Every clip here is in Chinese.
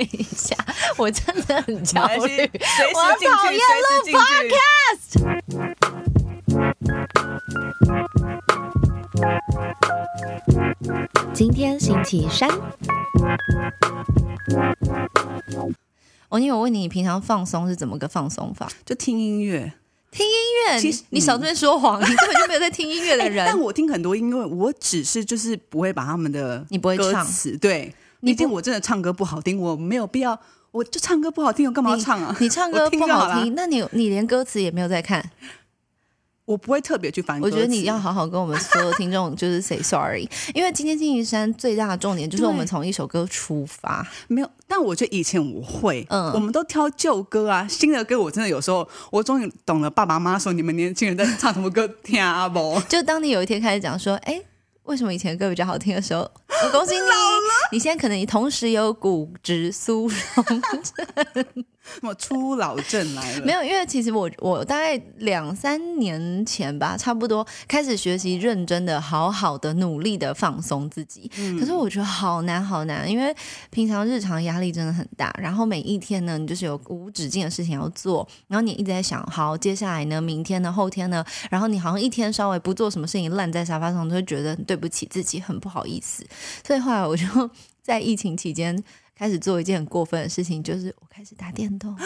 一下，我真的很焦虑，我，讨厌随时进去。podcast。今天星期三，王宁，我问你，你平常放松是怎么个放松法？就听音乐，听音乐？其实你少这边说谎，你根本就没有在听音乐的 哎人。但我听很多音乐，我只是就是不会把他们的你不会唱歌词，对，毕竟我真的唱歌不好听，我没有必要，我就唱歌不好听，我干嘛要唱啊？你唱歌不好听，那你你连歌词也没有在看。我不会特别去翻歌词。我觉得你要好好跟我们所有听众就是 say sorry，因为今天星期三最大的重点就是我们从一首歌出发。没有，但我觉得以前我会，嗯我们都挑旧歌啊，新的歌我真的有时候，我终于懂了爸爸妈妈说你们年轻人在唱什么歌，听啊不？就当你有一天开始讲说，哎，为什么以前歌比较好听的时候，我恭喜你，你现在可能你同时有骨质疏松什 么初老症来了？没有，因为其实我我大概两三年前吧，差不多开始学习认真的、好好的、努力的放松自己。可是我觉得好难好难，因为平常日常压力真的很大，然后每一天呢，你就是有无止境的事情要做，然后你一直在想，好，接下来呢，明天呢，后天呢，然后你好像一天稍微不做什么事情，烂在沙发上，都会觉得对不起自己，很不好意思。所以后来我就 在疫情期间。开始做一件很过分的事情，就是我开始打电动。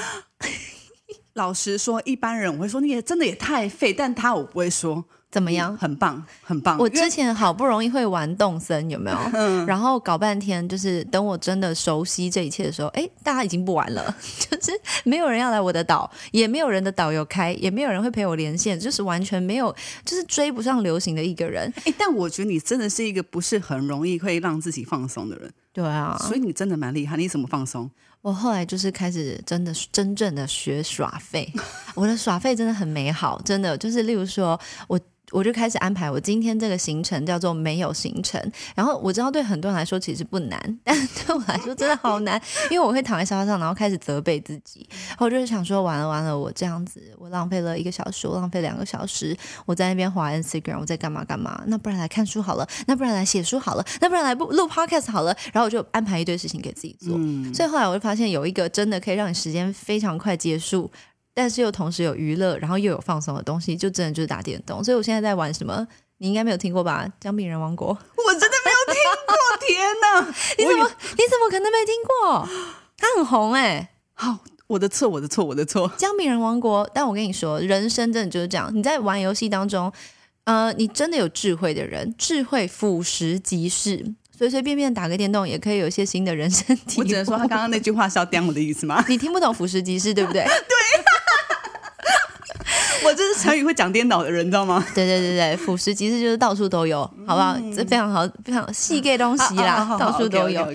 老实说，一般人我会说你也真的也太废，但他我不会说怎么样？很棒，很棒。我之前好不容易会玩动森，有没有？然后搞半天，就是等我真的熟悉这一切的时候，哎，大家已经不玩了，就是没有人要来我的岛，也没有人的导游开，也没有人会陪我连线，就是完全没有，就是追不上流行的一个人。哎，但我觉得你真的是一个不是很容易会让自己放松的人，对啊，所以你真的蛮厉害。你怎么放松？我后来就是开始真的真正的学耍废，我的耍废真的很美好，真的就是例如说我。我就开始安排我今天这个行程叫做没有行程，然后我知道对很多人来说其实不难，但对我来说真的好难，因为我会躺在沙发上，然后开始责备自己，然后我就是想说完了完了，我这样子我浪费了一个小时，我浪费两个小时，我在那边滑 Instagram，我在干嘛干嘛，那不然来看书好了，那不然来写书好了，那不然来录录 Podcast 好了，然后我就安排一堆事情给自己做，所以后来我就发现有一个真的可以让你时间非常快结束，但是又同时有娱乐，然后又有放松的东西，就真的就是打电动。所以我现在在玩什么？你应该没有听过吧？《姜饼人王国》？我真的没有听过，天哪！你怎么你怎么可能没听过？它很红哎、好，我的错，我的错，我的错。姜饼人王国，但我跟你说，人生真的就是这样。你在玩游戏当中，呃，你真的有智慧的人，智慧俯拾即是，随随便便打个电动也可以有一些新的人生体验。我只能说，他刚刚那句话是要刁我的意思吗？你听不懂俯拾即是，对不对对？我这是成语会讲颠倒的人，你知道吗？对对对对，俯拾即是就是到处都有，好不好？这非常好，非常细给东西啦，到处都有。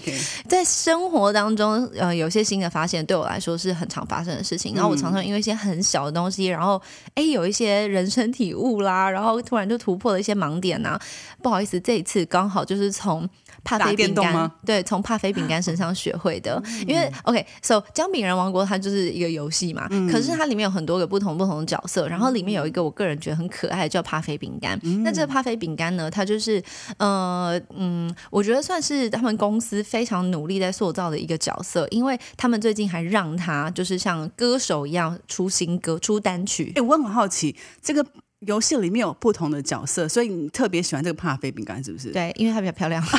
在生活当中，呃，有些新的发现对我来说是很常发生的事情。然后我常常因为一些很小的东西，然后哎有一些人生体悟啦，然后突然就突破了一些盲点呐、不好意思，这一次刚好就是从帕打菲饼干对，从帕菲饼干身上学会的。因为 OK，so 姜饼人王国它就是一个游戏嘛，可是它里面有很多个不同不同的角色，然后里面有一个我个人觉得很可爱，叫帕菲饼干。那这个帕菲饼干呢，它就是呃嗯，我觉得算是他们公司非常努力在塑造的一个角色，因为他们最近还让他就是像歌手一样出新歌、出单曲哎、。我很好奇，这个游戏里面有不同的角色，所以你特别喜欢这个帕菲饼干，是不是？对，因为它比较漂亮。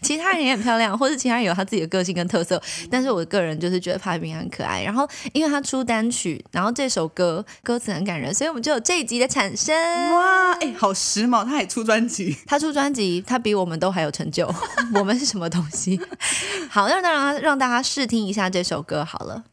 其他人也很漂亮，或者其他人有他自己的个性跟特色，但是我个人就是觉得帕菲饼很可爱。然后因为他出单曲，然后这首歌歌词很感人，所以我们就有这一集的产生。哇，哎、好时髦，他还出专辑，他出专辑，他比我们都还有成就。我们是什么东西？好，那让让让大家试听一下这首歌好了。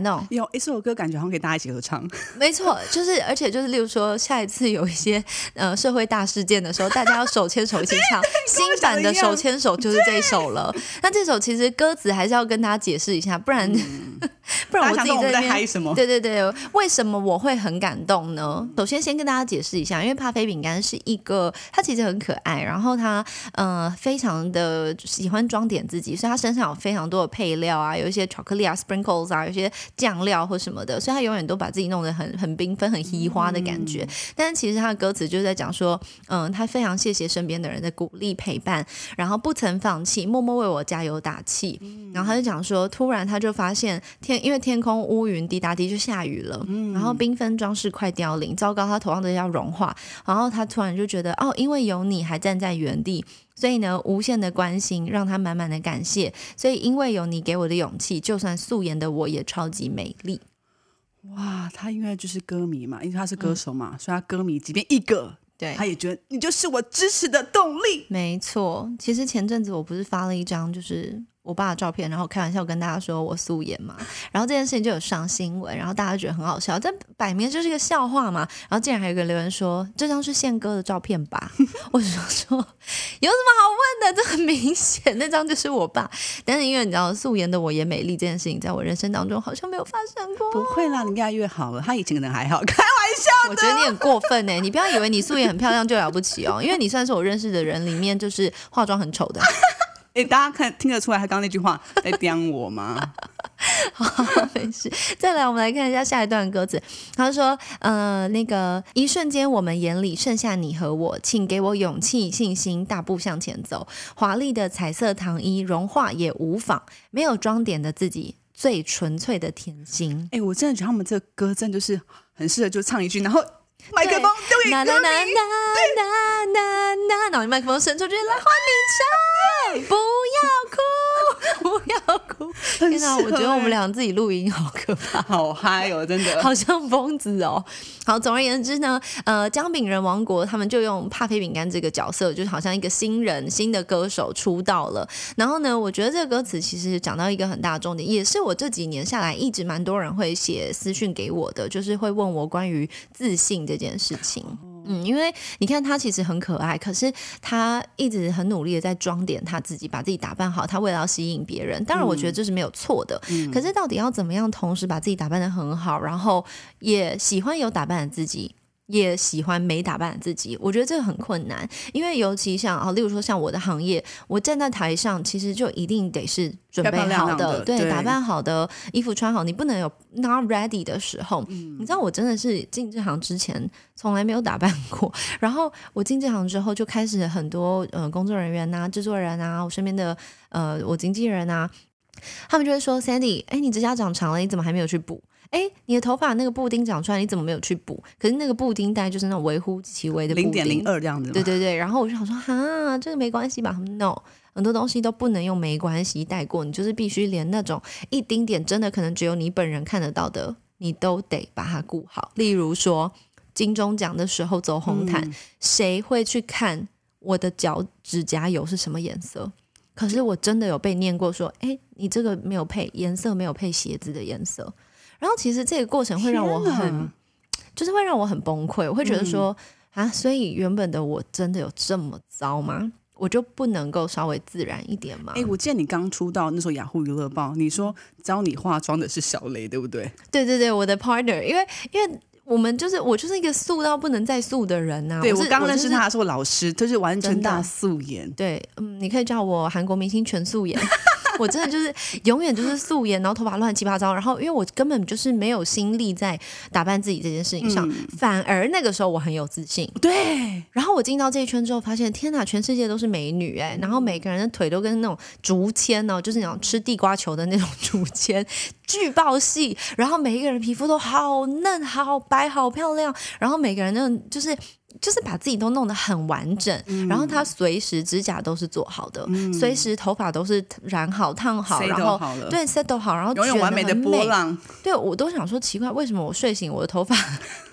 感动。有一首歌，感觉好像可以大家一起合唱。没错，就是而且就是，例如说下一次有一些 呃社会大事件的时候，大家要手牵手一起唱 新版的《手牵手》，就是这一首了。那这首其实歌词还是要跟大家解释一下，不然、不然我自己在嗨什么？对对对，为什么我会很感动呢？首先先跟大家解释一下，因为帕菲饼干是一个，它其实很可爱，然后它呃非常的喜欢装点自己，所以它身上有非常多的配料啊，有一些巧克力啊、sprinkles 啊，有一些酱料或什么的，所以它永远都把自己弄得很很缤纷、很稀花的感觉。但是其实它的歌词就是在讲说，嗯，他非常谢谢身边的人的鼓励陪伴，然后不曾放弃，默默为我加油打气。然后他就讲说，突然他就发现天，因为天空乌云滴答滴就下雨了，然后缤纷装饰快凋零，糟糕，他头上的要融化。然后他突然就觉得，哦，因为有你还站在原地。所以呢，无限的关心让他满满的感谢。所以因为有你给我的勇气，就算素颜的我也超级美丽。哇，他因为就是歌迷嘛，因为他是歌手嘛，所以他歌迷即便一个，对他也觉得你就是我支持的动力。没错，其实前阵子我不是发了一张就是我爸的照片，然后开玩笑跟大家说我素颜嘛，然后这件事情就有上新闻，然后大家觉得很好笑，但摆明就是一个笑话嘛。然后竟然还有个留言说这张是宪哥的照片吧？我就说 有什么好问的？这很明显，那张就是我爸。但是因为你知道素颜的我也美丽这件事情，在我人生当中好像没有发生过。不会啦，你越来越好了。他以前可能还好，开玩笑。我觉得你很过分呢、你不要以为你素颜很漂亮就了不起哦，因为你算是我认识的人里面就是化妆很丑的。哎，大家看听得出来他刚刚那句话 在刁我吗？没事，再来，我们来看一下下一段歌词。他说：“呃，那个一瞬间，我们眼里剩下你和我，请给我勇气、信心，大步向前走。华丽的彩色糖衣，融化也无妨，没有装点的自己，最纯粹的甜心。哎，我真的觉得他们这个歌真的就是很适合就唱一句，然后麦克风丢给那那那歌迷。那那那那，然后你麦克风伸出去，来换你唱，不要哭，不要哭。很天哪，我觉得我们欸俩自己录音好可怕。”好嗨哦，真的。好像疯子哦。好，总而言之呢，呃，姜饼人王国他们就用帕菲饼干这个角色，就是好像一个新人、新的歌手出道了。然后呢，我觉得这个歌词其实讲到一个很大的重点，也是我这几年下来一直蛮多人会写私讯给我的，就是会问我关于自信这件事情。嗯，因为你看他其实很可爱，可是他一直很努力的在装点他自己，把自己打扮好。他为了要吸引别人，当然我觉得这是没有错的。可是到底要怎么样同时把自己打扮的很好，然后也喜欢有打扮的自己？也喜欢没打扮的自己，我觉得这个很困难，因为尤其像啊，例如说像我的行业，我站在台上，其实就一定得是准备好亮的对，对打扮好的衣服穿好，你不能有 not ready 的时候。嗯你知道我真的是进这行之前从来没有打扮过，然后我进这行之后就开始很多呃工作人员呐、制作人啊，我身边的呃我经纪人啊，他们就会说 Sandy，哎，你指甲长长了，你怎么还没有去补？哎，你的头发那个布丁长出来，你怎么没有去补？可是那个布丁大概就是那种微乎其微的布丁，零点零二这样子，对对对，然后我就想说，哈，这个没关系吧他们？No，很多东西都不能用没关系带过，你就是必须连那种一丁点真的可能只有你本人看得到的，你都得把它顾好。例如说，金钟奖的时候走红毯，嗯谁会去看我的脚指甲油是什么颜色？可是我真的有被念过说，哎，你这个没有配颜色，没有配鞋子的颜色。然后其实这个过程会让我很，就是会让我很崩溃。我会觉得说，啊，所以原本的我真的有这么糟吗？我就不能够稍微自然一点吗？哎、我记得你刚出道那时候，雅虎娱乐报，你说教你化妆的是小雷，对不对？对对对，我的 partner，因为因为我们就是我就是一个素到不能再素的人呐、对我刚认识就是他的时候，老师就是完全大素颜。对，嗯，你可以叫我韩国明星全素颜。我真的就是永远就是素颜，然后头发乱七八糟，然后因为我根本就是没有心力在打扮自己这件事情上，嗯反而那个时候我很有自信。对，然后我进到这一圈之后，发现天哪，全世界都是美女哎、然后每个人的腿都跟那种竹签哦，就是那种吃地瓜球的那种竹签，巨爆细，然后每一个人皮肤都好嫩、好白、好漂亮，然后每个人那种就是。就是把自己都弄得很完整，嗯然后他随时指甲都是做好的，随时头发都是染好、烫好然后对 set 都好，然后永远完美的很波浪。对我都想说奇怪，为什么我睡醒我的头发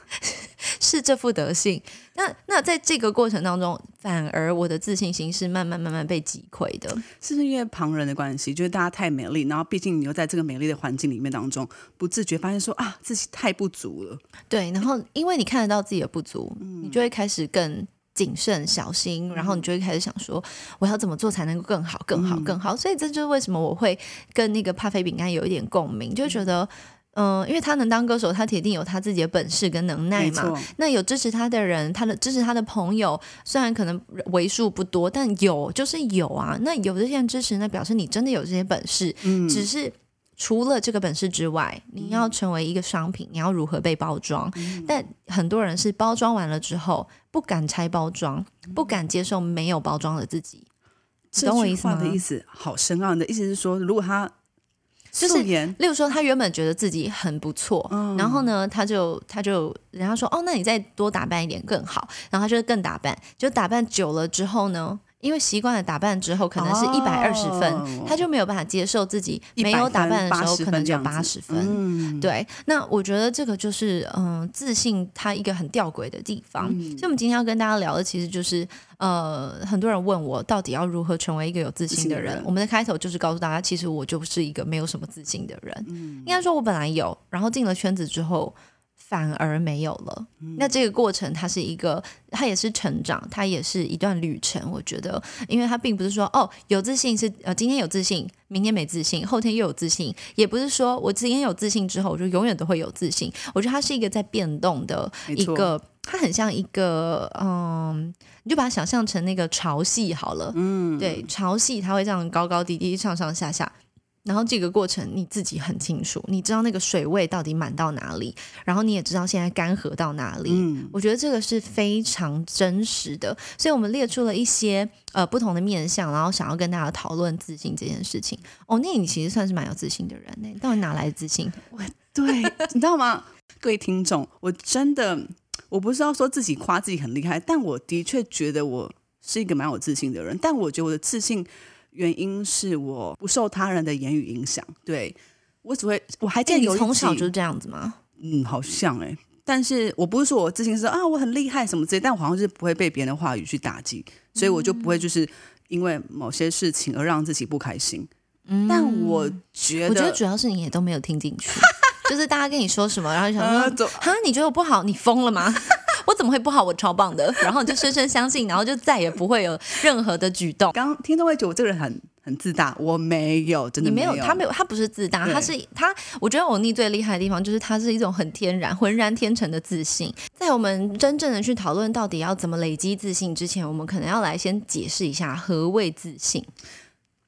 是这副德性。那那在这个过程当中，反而我的自信心是慢慢慢慢被击溃的。是不是因为旁人的关系，就是大家太美丽，然后毕竟你又在这个美丽的环境里面当中，不自觉发现说啊，自己太不足了。对，然后因为你看得到自己的不足，你就会开始更谨慎小心，然后你就会开始想说，我要怎么做才能够更好、更好、更好。所以这就是为什么我会跟那个帕菲饼干有一点共鸣，就觉得。嗯，因为他能当歌手，他铁定有他自己的本事跟能耐嘛。那有支持他的人，他的支持他的朋友，虽然可能为数不多，但有就是有啊。那有这些人支持，那表示你真的有这些本事。嗯，只是除了这个本事之外，你要成为一个商品，你要如何被包装？但很多人是包装完了之后不敢拆包装，不敢接受没有包装的自己。你懂我意思吗话的意思好深奥。你的意思是说，如果他就是例如说，他原本觉得自己很不错，嗯。然后呢，他就他就人家说，哦，那你再多打扮一点更好，然后他就更打扮，就打扮久了之后呢，因为习惯了打扮之后，可能是一百二十分，哦他就没有办法接受自己没有打扮的时候可能只有分这样子八十分。嗯，对，那我觉得这个就是嗯，自信它一个很吊诡的地方。嗯所以，我们今天要跟大家聊的，其实就是呃，很多人问我到底要如何成为一个有自信的人。的人我们的开头就是告诉大家，其实我就是一个没有什么自信的人。嗯应该说，我本来有，然后进了圈子之后。反而没有了。嗯那这个过程，它是一个，它也是成长，它也是一段旅程。我觉得，因为它并不是说，哦，有自信是呃，今天有自信，明天没自信，后天又有自信，也不是说我今天有自信之后，我就永远都会有自信。我觉得它是一个在变动的一个，它很像一个，嗯，你就把它想象成那个潮汐好了。嗯，对，潮汐它会这样高高低低、上上下下，然后这个过程你自己很清楚，你知道那个水位到底满到哪里，然后你也知道现在干涸到哪里。嗯，我觉得这个是非常真实的，所以我们列出了一些呃不同的面向，然后想要跟大家讨论自信这件事情。哦，那你其实算是蛮有自信的人呢，你到底哪来的自信？我对，你知道吗？各位听众，我真的我不是要说自己夸自己很厉害，但我的确觉得我是一个蛮有自信的人。但我觉得我的自信原因是我不受他人的言语影响。对我只会，我还记得有从小就是这样子吗？嗯，好像哎、但是我不是说我自信是啊我很厉害什么之类，但我好像是不会被别人的话语去打击，所以我就不会就是因为某些事情而让自己不开心。嗯但我觉得，嗯我觉得主要是你也都没有听进去，就是大家跟你说什么，然后就想说，哈，你觉得我不好，你疯了吗？我怎么会不好？我超棒的，然后你就深深相信，然后就再也不会有任何的举动。刚听众会觉得我这个人很很自大，我没有，真的有，没有，他没有，他不是自大，他是他。我觉得欧尼最厉害的地方就是他是一种很天然、浑然天成的自信。在我们真正的去讨论到底要怎么累积自信之前，我们可能要来先解释一下何谓自信。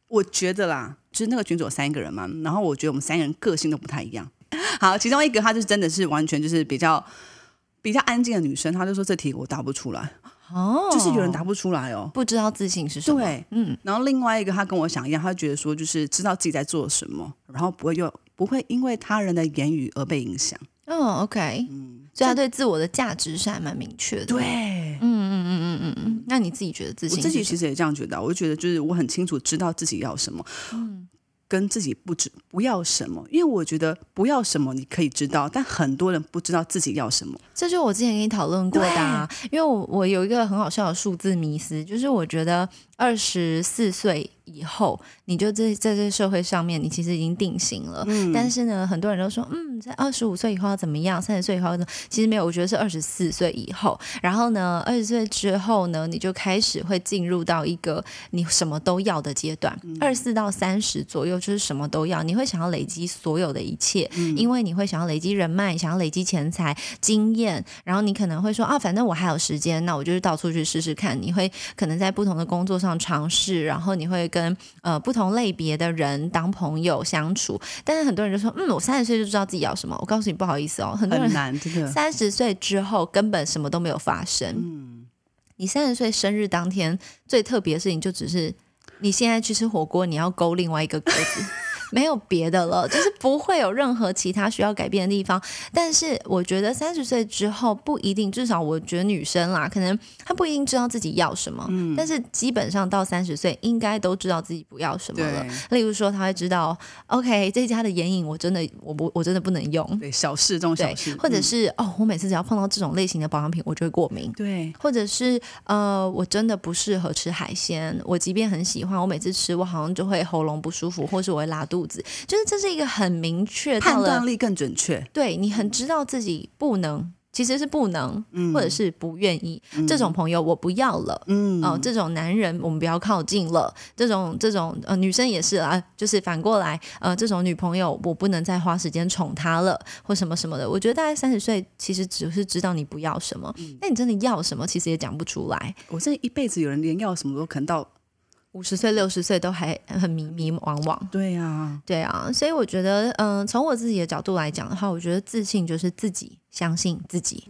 我觉得啦，就是那个群组有三个人嘛，然后我觉得我们三个人个性都不太一样。好，其中一个他就是真的是完全就是比较比较安静的女生，她就说这题我答不出来，哦就是有人答不出来哦。不知道自信是什么。对，嗯，然后另外一个她跟我想一样，她觉得说就是知道自己在做什么，然后不会又不会因为他人的言语而被影响。哦，OK，嗯，所以他对自我的价值是还蛮明确的。对，嗯嗯嗯嗯嗯嗯。那你自己觉得自信我？自己其实也这样觉得啊，我就觉得就是我很清楚知道自己要什么，跟自己不知不要什么，因为我觉得不要什么你可以知道，但很多人不知道自己要什么。这就是我之前跟你讨论过的、啊，因为我我有一个很好笑的数字迷思，就是我觉得二十四岁以后，你就在在这社会上面，你其实已经定型了。嗯但是呢，很多人都说，嗯，在二十五岁以后要怎么样？三十岁以后要怎么？其实没有，我觉得是二十四岁以后。然后呢，二十岁之后呢，你就开始会进入到一个你什么都要的阶段。二十四到三十左右就是什么都要，你会想要累积所有的一切，因为你会想要累积人脉，想要累积钱财、经验，然后你可能会说啊，反正我还有时间，那我就是到处去试试看。你会可能在不同的工作上尝试，然后你会跟呃不同类别的人当朋友相处。但是很多人就说，嗯，我三十岁就知道自己要什么。我告诉你，不好意思哦，很多人难，真的。三十岁之后根本什么都没有发生。嗯，你三十岁生日当天最特别的事情，就只是你现在去吃火锅，你要勾另外一个格子。没有别的了，就是不会有任何其他需要改变的地方。但是我觉得三十岁之后不一定，至少我觉得女生啦，可能她不一定知道自己要什么，嗯但是基本上到三十岁应该都知道自己不要什么了。例如说，她会知道，OK，这家的眼影我真的我不我真的不能用，对，小事这种小事，，或者嗯是、哦，我每次只要碰到这种类型的保养品，我就会过敏。对或者是呃，我真的不适合吃海鲜，我即便很喜欢，我每次吃我好像就会喉咙不舒服，或是我会拉肚子，就是这是一个很明确判断力更准确。对你很知道自己不能，其实是不能，嗯或者是不愿意，这种朋友我不要了。嗯哦、这种男人我们不要靠近了。这种这种呃女生也是啊，就是反过来呃，这种女朋友我不能再花时间宠她了，或什么什么的。我觉得大概三十岁，其实只是知道你不要什么，嗯那、你真的要什么，其实也讲不出来。我这一辈子有人连要什么都可能到，五十岁、六十岁都还很迷迷惘惘。对呀、对啊，所以我觉得，嗯、从我自己的角度来讲的话，我觉得自信就是自己相信自己。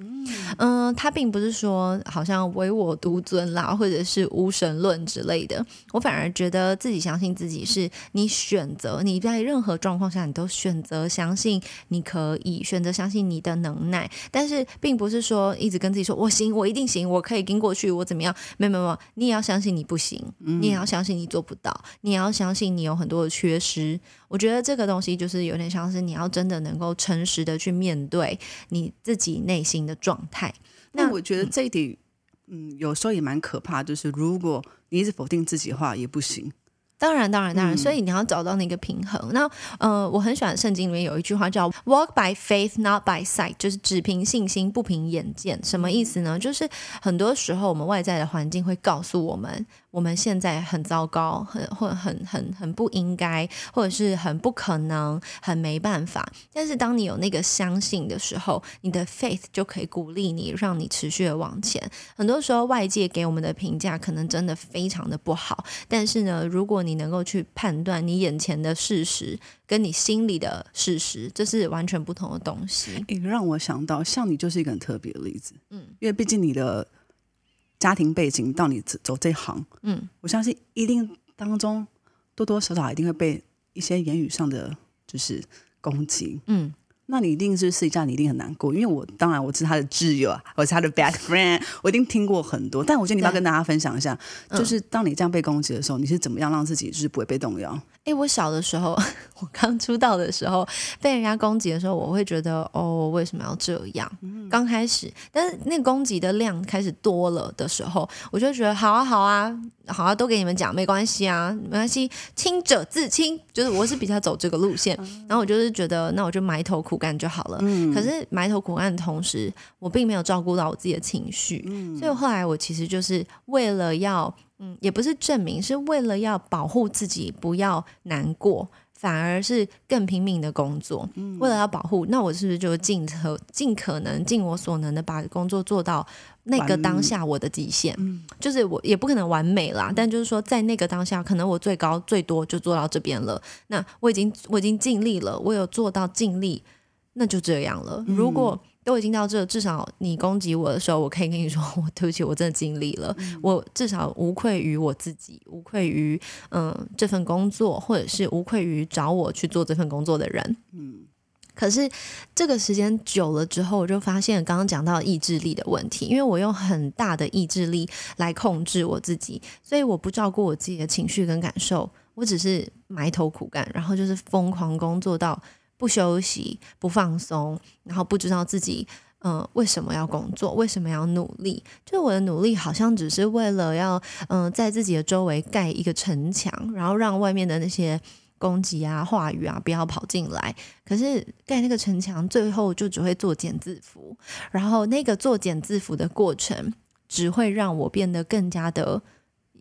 嗯，他并不是说好像唯我独尊啦，或者是无神论之类的。我反而觉得自己相信自己，是你选择你在任何状况下，你都选择相信你可以，选择相信你的能耐。但是并不是说一直跟自己说我行，我一定行，我可以跟过去，我怎么样？没有没有，没有你也要相信你不行，你也要相信你做不到，你也要相信你有很多的缺失。我觉得这个东西就是有点像是你要真的能够诚实的去面对你自己内心的状态。那那我觉得这一点，嗯，有时候也蛮可怕。就是如果你一直否定自己的话，也不行。当然，当然，当然，嗯所以你要找到那个平衡。那呃，我很喜欢圣经里面有一句话叫 “Walk by faith, not by sight”，就是只凭信心，不凭眼见。什么意思呢？就是很多时候我们外在的环境会告诉我们，我们现在很糟糕，很或很很很不应该，或者是很不可能，很没办法。但是当你有那个相信的时候，你的 faith 就可以鼓励你，让你持续的往前。很多时候外界给我们的评价可能真的非常的不好，但是呢，如果你能够去判断你眼前的事实跟你心里的事实，这是完全不同的东西。诶，让我想到，像你就是一个很特别的例子。嗯因为毕竟你的家庭背景到你走走这行，嗯，我相信一定当中多多少少一定会被一些言语上的就是攻击。嗯，那你一定是私底下你一定很难过，因为我当然我是他的挚友啊，我是他的 best friend，我一定听过很多。但我觉得你要跟大家分享一下，嗯就是当你这样被攻击的时候，你是怎么样让自己就是不会被动摇？诶，我小的时候，我刚出道的时候，被人家攻击的时候，我会觉得哦，为什么要这样？刚开始，但是那个攻击的量开始多了的时候，我就觉得好啊，好啊，好啊，都给你们讲，没关系啊，没关系，清者自清，就是我是比较走这个路线。然后我就是觉得，那我就埋头苦干就好了。可是埋头苦干的同时，我并没有照顾到我自己的情绪，所以后来我其实就是为了要，嗯，也不是证明，是为了要保护自己不要难过，反而是更拼命的工作。为了要保护，那我是不是就尽可尽可能尽我所能的把工作做到那个当下我的极限？就是我也不可能完美啦，但就是说在那个当下，可能我最高最多就做到这边了。那我已经我已经尽力了，我有做到尽力，那就这样了。如果都已经到这，至少你攻击我的时候，我可以跟你说，我对不起，我真的尽力了，我至少无愧于我自己，无愧于嗯这份工作，或者是无愧于找我去做这份工作的人。嗯。可是这个时间久了之后，我就发现刚刚讲到意志力的问题，因为我用很大的意志力来控制我自己，所以我不照顾我自己的情绪跟感受，我只是埋头苦干，然后就是疯狂工作到不休息、不放松，然后不知道自己嗯、为什么要工作，为什么要努力？就我的努力好像只是为了要嗯、在自己的周围盖一个城墙，然后让外面的那些攻击啊、话语啊不要跑进来。可是盖那个城墙，最后就只会作茧自缚，然后那个作茧自缚的过程，只会让我变得更加的。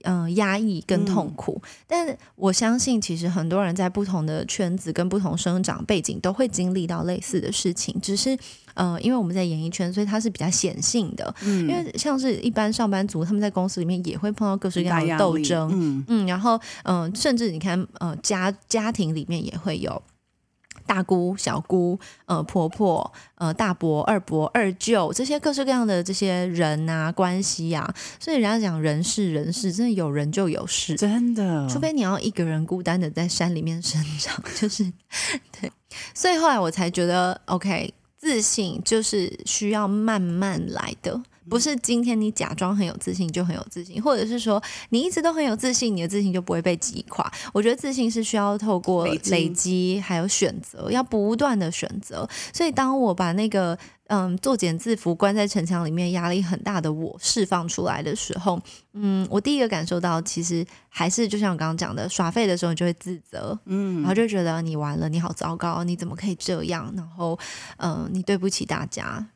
嗯，压抑跟痛苦，但我相信，其实很多人在不同的圈子跟不同生长背景都会经历到类似的事情，只是呃，因为我们在演艺圈，所以它是比较显性的。因为像是一般上班族，他们在公司里面也会碰到各式各样的斗争，嗯，嗯，然后嗯、呃甚至你看呃家家庭里面也会有大姑、小姑、呃婆婆、呃大伯、二伯、二舅这些各式各样的这些人啊关系啊，所以人家讲人是人事，真的有人就有事，真的，除非你要一个人孤单的在山里面生长，就是对。所以后来我才觉得，OK，自信就是需要慢慢来的。不是今天你假装很有自信就很有自信，或者是说你一直都很有自信，你的自信就不会被击垮。我觉得自信是需要透过累积，还有选择，要不断的选择。所以当我把那个嗯作茧自缚、关在城墙里面压力很大的我释放出来的时候，嗯，我第一个感受到其实还是就像我刚刚讲的，耍废的时候你就会自责，嗯然后就觉得你完了，你好糟糕，你怎么可以这样？然后，嗯、你对不起大家。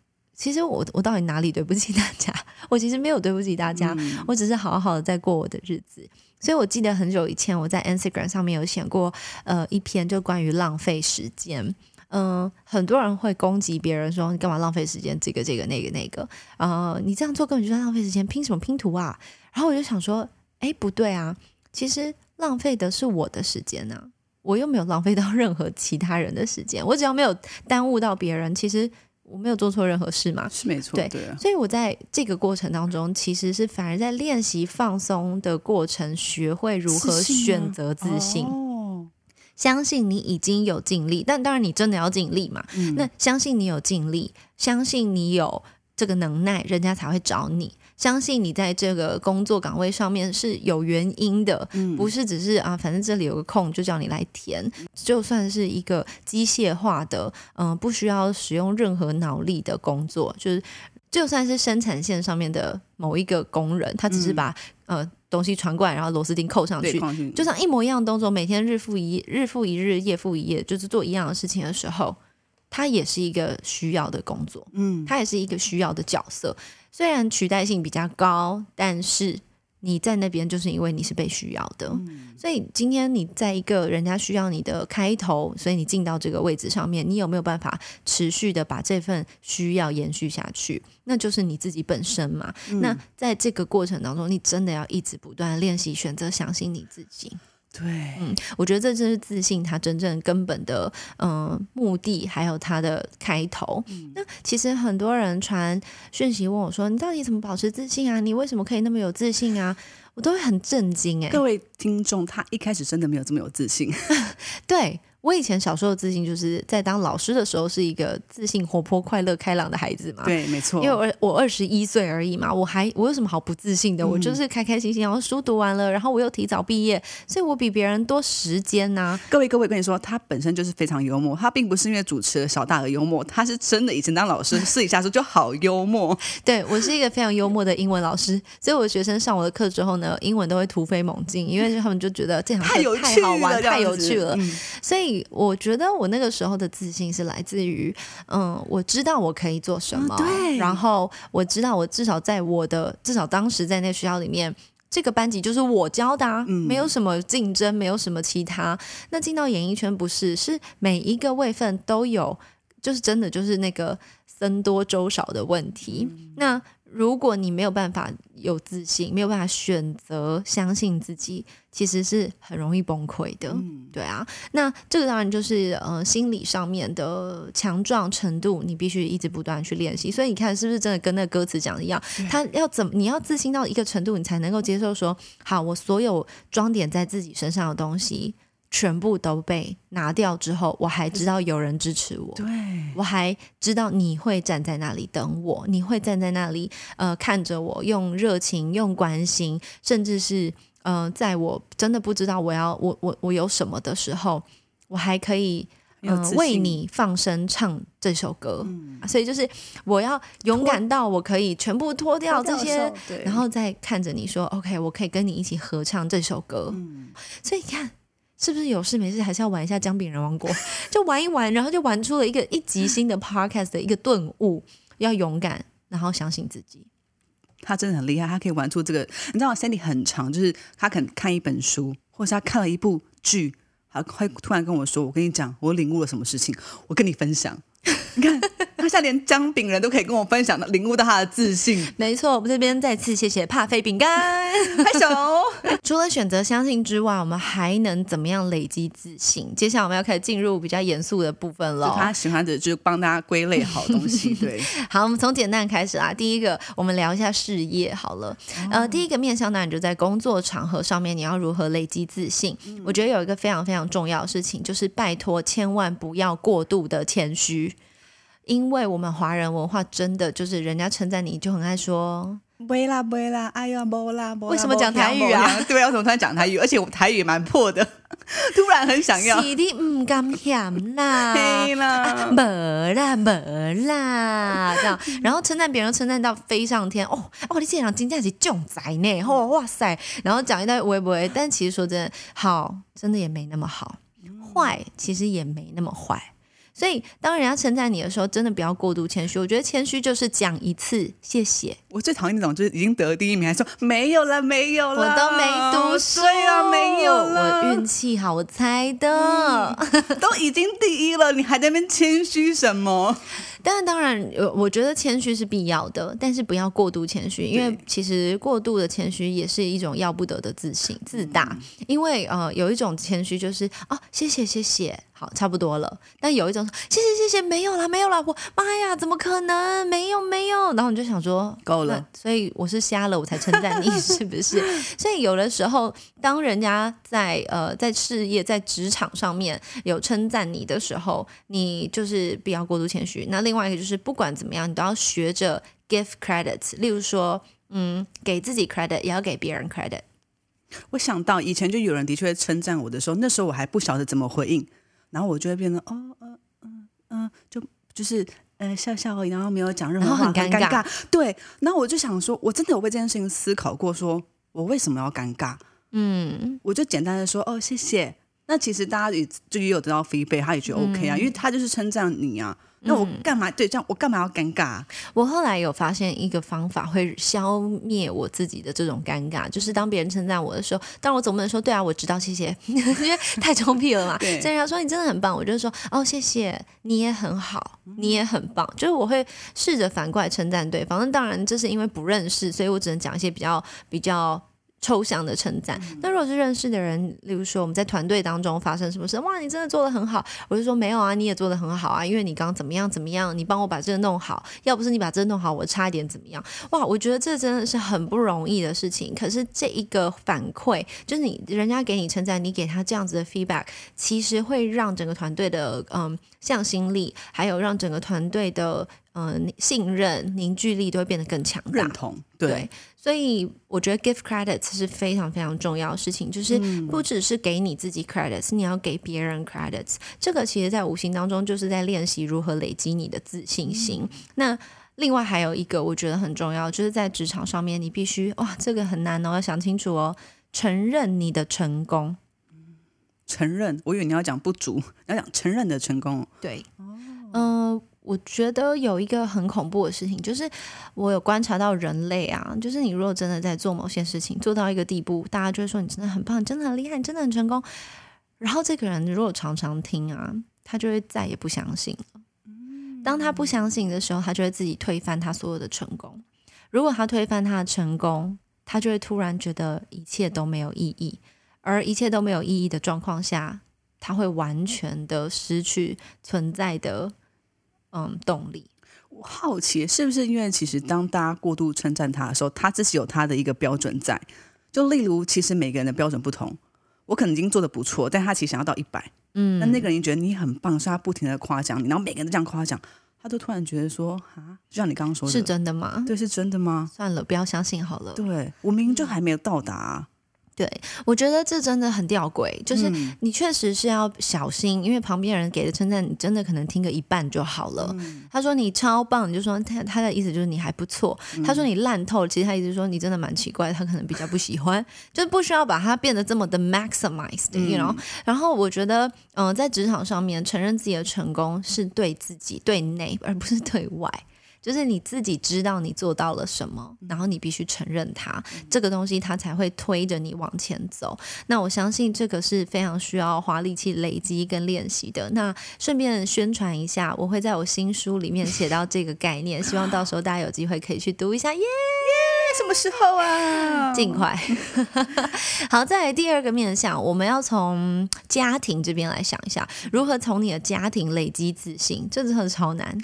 其实我我到底哪里对不起大家？我其实没有对不起大家，我只是好好的在过我的日子。所以我记得很久以前我在 Instagram 上面有写过呃一篇就关于浪费时间。嗯、很多人会攻击别人说你干嘛浪费时间，这个这个那个那个，呃，你这样做根本就是浪费时间，拼什么拼图啊？然后我就想说，哎，不对啊，其实浪费的是我的时间呢、我又没有浪费到任何其他人的时间，我只要没有耽误到别人，其实我没有做错任何事嘛。是没错，对对啊，所以我在这个过程当中，其实是反而在练习放松的过程，学会如何选择自信。哦，相信你已经有尽力，但当然你真的要尽力嘛。嗯那相信你有尽力，相信你有这个能耐，人家才会找你。相信你在这个工作岗位上面是有原因的，嗯不是只是啊，反正这里有个空就叫你来填。就算是一个机械化的，嗯、不需要使用任何脑力的工作，就是就算是生产线上面的某一个工人，他只是把、呃东西传过来，然后螺丝钉扣上去，就像一模一样的动作，每天日复一日复一日，夜复一夜，就是做一样的事情的时候，它也是一个需要的工作，嗯，它也是一个需要的角色。虽然取代性比较高，但是你在那边就是因为你是被需要的，所以今天你在一个人家需要你的开头，所以你进到这个位置上面，你有没有办法持续的把这份需要延续下去？那就是你自己本身嘛。那在这个过程当中，你真的要一直不断地练习，选择相信你自己。对，嗯，我觉得这就是自信它真正根本的嗯、呃目的，还有它的开头。那其实很多人传讯息问我说：“你到底怎么保持自信啊？你为什么可以那么有自信啊？”我都会很震惊哎、各位听众，他一开始真的没有这么有自信，对我以前小时候的自信，就是在当老师的时候是一个自信、活泼、快乐、开朗的孩子嘛。对，没错，因为我我二十一岁而已嘛，我还我有什么好不自信的？我嗯就是开开心心，然后书读完了，然后我又提早毕业，所以我比别人多时间呐、各位各位，跟你说，他本身就是非常幽默，他并不是因为主持了小大而幽默，他是真的以前当老师，私底下说就好幽默，对我是一个非常幽默的英文老师，所以我的学生上我的课之后呢，英文都会突飞猛进，因为他们就觉得这堂课太有好玩、了，太有趣了。嗯所以我觉得我那个时候的自信是来自于，嗯，我知道我可以做什么，啊对然后我知道我至少在我的至少当时在那个学校里面。这个班级就是我教的、啊，嗯没有什么竞争，没有什么其他。那进到演艺圈不是，是每一个位份都有，就是真的就是那个僧多粥少的问题。那如果你没有办法有自信，没有办法选择相信自己，其实是很容易崩溃的。对啊，那这个当然就是呃心理上面的强壮程度，你必须一直不断地去练习。所以你看，是不是真的跟那个歌词讲的一样？他要怎么你要自信到一个程度，你才能够接受说，好，我所有装点在自己身上的东西。全部都被拿掉之后，我还知道有人支持我，对，我还知道你会站在那里等我，你会站在那里，呃，看着我，用热情、用关心，甚至是呃，在我真的不知道我要我我我有什么的时候，我还可以。嗯、很有自信为你放声唱这首歌，所以就是我要勇敢到我可以全部脱掉这些，对然后再看着你说，OK，我可以跟你一起合唱这首歌。嗯所以你看，是不是有事没事还是要玩一下姜饼人王国，就玩一玩，然后就玩出了一个一集新的 podcast 的一个顿悟，要勇敢，然后相信自己。他真的很厉害，他可以玩出这个。你知道，Sandy 很长，就是他可能看一本书，或是他看了一部剧，还会突然跟我说：“我跟你讲，我领悟了什么事情，我跟你分享。” 你看，他现在连姜饼人都可以跟我分享的，领悟到他的自信。没错，我们这边再次谢谢帕菲饼干。拍手。除了选择相信之外，我们还能怎么样累积自信？接下来我们要开始进入比较严肃的部分了。他喜欢的，就是帮大家归类好东西。对，好，我们从简单开始啦。第一个，我们聊一下事业好了。呃，第一个面向当然就在工作场合上面，你要如何累积自信？我觉得有一个非常非常重要的事情，就是拜托千万不要过度的谦虚。因为我们华人文化真的就是人家称赞你就很爱说，不会啦，不会啦，哎呀，不啦，不啦为什么讲台语啊？对啊，为什么突然讲台语？而且我台语也蛮破的，突然很想要。是你唔敢嫌啦，嘿啦，没啦没啦，这样，然后称赞别人称赞到飞上天，哦哦，你这人真正是重宅呢，哦哇塞，然后讲一堆微博，但其实说真的，好真的也没那么好，坏其实也没那么坏。所以，当人家称赞你的时候，真的不要过度谦虚。我觉得谦虚就是讲一次谢谢，我最讨厌那种就是已经得第一名，还说没有了，没有了我，都没读书，对啊，没有了，我运气好，我猜的。都已经第一了，你还在那边谦虚什么？但是当然，呃，我觉得谦虚是必要的，但是不要过度谦虚，因为其实过度的谦虚也是一种要不得的自信、自大。因为呃，有一种谦虚就是哦，谢谢谢谢，好，差不多了。但有一种谢谢谢谢，没有啦没有啦，我妈呀，怎么可能？没有没有。然后你就想说够了所以我是瞎了，我才称赞你，是不是？所以有的时候，当人家在呃在事业、在职场上面有称赞你的时候，你就是不要过度谦虚。那另外一个就是，不管怎么样，你都要学着 give credit。例如说，嗯，给自己 credit，也要给别人 credit。我想到以前就有人的确称赞我的时候，那时候我还不晓得怎么回应，然后我就会变成哦，嗯嗯嗯，就就是呃笑笑而已，然后没有讲任何话，很尴很尴尴尬对，然后我就想说，我真的有为这件事情思考过说我为什么要尴尬？嗯，我就简单的说哦，谢谢。那其实大家也就也有得到 feedback，他也觉得 OK 啊，因为他就是称赞你啊。那我干嘛、对这样？我干嘛要尴尬、啊？我后来有发现一个方法，会消灭我自己的这种尴尬，就是当别人称赞我的时候，当我总不能说对啊，我知道，谢谢，因为太臭屁了嘛。对所以人家说你真的很棒，我就说哦，谢谢，你也很好，你也很棒，就是我会试着反过来称赞对方。那当然这是因为不认识，所以我只能讲一些比较比较。抽象的称赞。那如果是认识的人，例如说我们在团队当中发生什么事，哇，你真的做的很好，我就说没有啊，你也做的很好啊，因为你刚刚怎么样怎么样，你帮我把这个弄好，要不是你把这个弄好，我差一点怎么样？哇，我觉得这真的是很不容易的事情。可是这一个反馈，就是你人家给你称赞，你给他这样子的 feedback，其实会让整个团队的嗯向心力，还有让整个团队的嗯信任凝聚力都会变得更强大认。同，对，对，所以我觉得 give credits 是非常非常重要的事情，就是不只是给你自己 credits，你要给别人 credits。这个其实在无形当中就是在练习如何累积你的自信心。那另外还有一个我觉得很重要，就是在职场上面，你必须哇，这个很难哦，要想清楚哦，承认你的成功。承认。我以为你要讲不足，你要讲承认的成功。对，嗯、我觉得有一个很恐怖的事情，就是我有观察到人类啊，就是你如果真的在做某些事情做到一个地步，大家就会说你真的很棒，真的很厉害，真的很成功。然后这个人如果常常听啊，他就会再也不相信了。当他不相信的时候，他就会自己推翻他所有的成功。如果他推翻他的成功，他就会突然觉得一切都没有意义，而一切都没有意义的状况下，他会完全的失去存在的嗯动力。我好奇是不是因为其实当大家过度称赞他的时候，他自己有他的一个标准在。就例如，其实每个人的标准不同，我可能已经做的不错，但他其实想要到一百。嗯那那个人觉得你很棒，所以他不停的夸奖你，然后每个人都这样夸奖，他都突然觉得说啊，就像你刚刚说的，是真的吗？对，是真的吗？算了，不要相信好了。对我明明就还没有到达、啊，我觉得这真的很吊诡，就是嗯你确实是要小心，因为旁边人给的称赞，你真的可能听个一半就好了。他说你超棒，你就说他他的意思就是你还不错。他说你烂透了，其实他意思说你真的蛮奇怪，他可能比较不喜欢，就是不需要把它变得这么的 maximized，you know、然后我觉得，嗯、在职场上面承认自己的成功是对自己对内，而不是对外。就是你自己知道你做到了什么，然后你必须承认它，这个东西它才会推着你往前走。那我相信这个是非常需要花力气累积跟练习的。那顺便宣传一下，我会在我新书里面写到这个概念，希望到时候大家有机会可以去读一下，耶！什么时候啊？尽快。好，再来第二个面向，我们要从家庭这边来想一下，如何从你的家庭累积自信，这真的超难。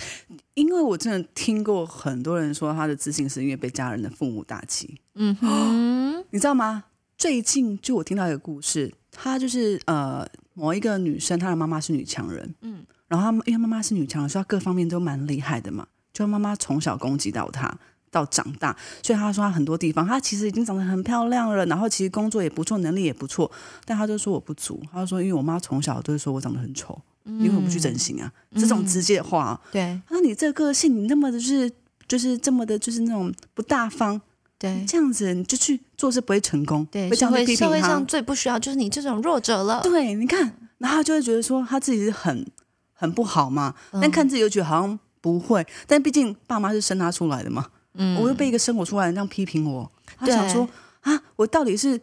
因为我真的听过很多人说，他的自信是因为被家人的父母打击。嗯哼，你知道吗？最近就我听到一个故事，她就是呃某一个女生，她的妈妈是女强人，嗯，然后她因为妈妈是女强人，所以她各方面都蛮厉害的嘛。就妈妈从小攻击到她，到长大，所以她说她很多地方，她其实已经长得很漂亮了，然后其实工作也不错，能力也不错，但她就说我不足，她就说因为我妈从小都是说我长得很丑，因为我不去整形啊，这种直接的话，对她说你这个个性，你那么的就是就是这么的，就是那种不大方。对这样子你就去做事不会成功，对，会这样子社会批评社会上。最不需要就是你这种弱者了。对，你看，然后他就会觉得说他自己是很很不好嘛，嗯但看自己又觉得好像不会，但毕竟爸妈是生他出来的嘛，嗯我又被一个生我出来的人这样批评我，他对想说啊，我到底是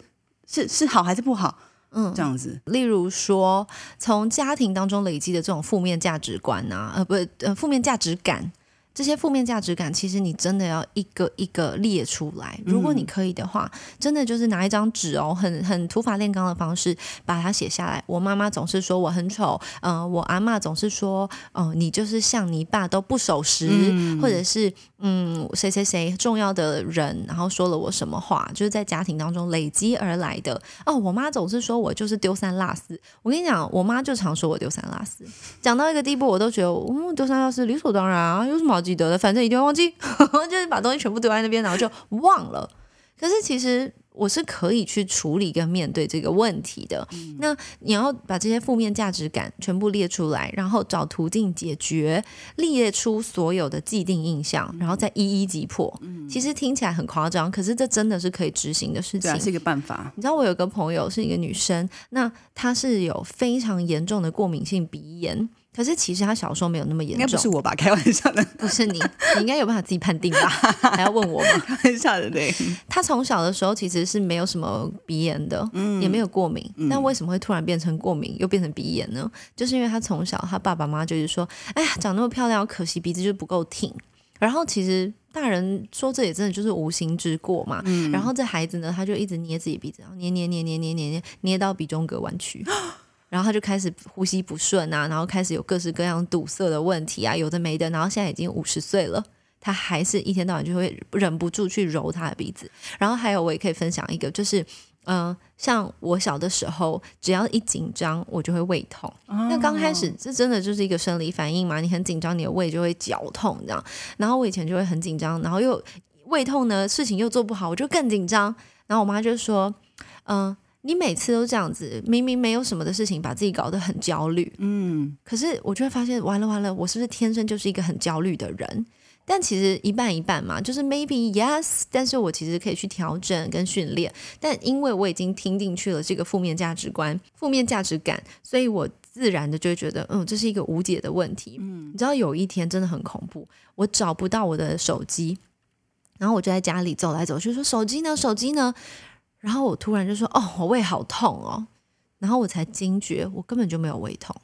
是是好还是不好？嗯。这样子，例如说，从家庭当中累积的这种负面价值观啊，呃，不，呃，负面价值感，这些负面价值感，其实你真的要一个一个列出来。如果你可以的话，真的就是拿一张纸哦，很很土法炼钢的方式把它写下来。我妈妈总是说我很丑，嗯、我阿嬷总是说，嗯、你就是像你爸都不守时，或者是嗯，谁谁谁重要的人，然后说了我什么话，就是在家庭当中累积而来的。哦，我妈总是说我就是丢三落四。我跟你讲，我妈就常说我丢三落四，讲到一个地步，我都觉得嗯，丢三落四理所当然啊，有什么好记得的？反正一定会忘记，就是把东西全部丢在那边，然后就忘了。可是其实我是可以去处理跟面对这个问题的。那你要把这些负面价值感全部列出来，然后找途径解决，列出所有的既定印象，然后再一一击破。其实听起来很夸张，可是这真的是可以执行的事情对啊，。是一个办法。你知道我有个朋友是一个女生，那她是有非常严重的过敏性鼻炎，可是其实他小时候没有那么严应该不是，我吧？开玩笑的，不是你，你应该有办法自己判定吧？还要问我吗？开玩笑的，对。他从小的时候其实是没有什么鼻炎的，也没有过敏，但为什么会突然变成过敏，又变成鼻炎呢？就是因为他从小他爸爸妈妈就是说，哎呀，长那么漂亮，可惜鼻子就是不够挺。然后其实大人说这也真的就是无心之过嘛。然后这孩子呢，他就一直捏自己鼻子，然后捏捏捏捏捏捏捏捏到鼻中隔弯曲。然后他就开始呼吸不顺啊，然后开始有各式各样堵塞的问题啊，有的没的。然后现在已经五十岁了，他还是一天到晚就会忍不住去揉他的鼻子。然后还有，我也可以分享一个，就是嗯、呃像我小的时候，只要一紧张，我就会胃痛。那刚开始这真的就是一个生理反应嘛，你很紧张，你的胃就会绞痛这样。然后我以前就会很紧张，然后又胃痛呢，事情又做不好，我就更紧张。然后我妈就说：“嗯、你每次都这样子，明明没有什么的事情，把自己搞得很焦虑。嗯，可是我就会发现，完了完了，我是不是天生就是一个很焦虑的人？但其实一半一半嘛，就是 maybe yes，但是我其实可以去调整跟训练。但因为我已经听进去了这个负面价值观、负面价值感，所以我自然的就会觉得，嗯，这是一个无解的问题。嗯，你知道有一天真的很恐怖，我找不到我的手机，然后我就在家里走来走去，说手机呢，手机呢？然后我突然就说，哦，我胃好痛哦，然后我才惊觉，我根本就没有胃痛。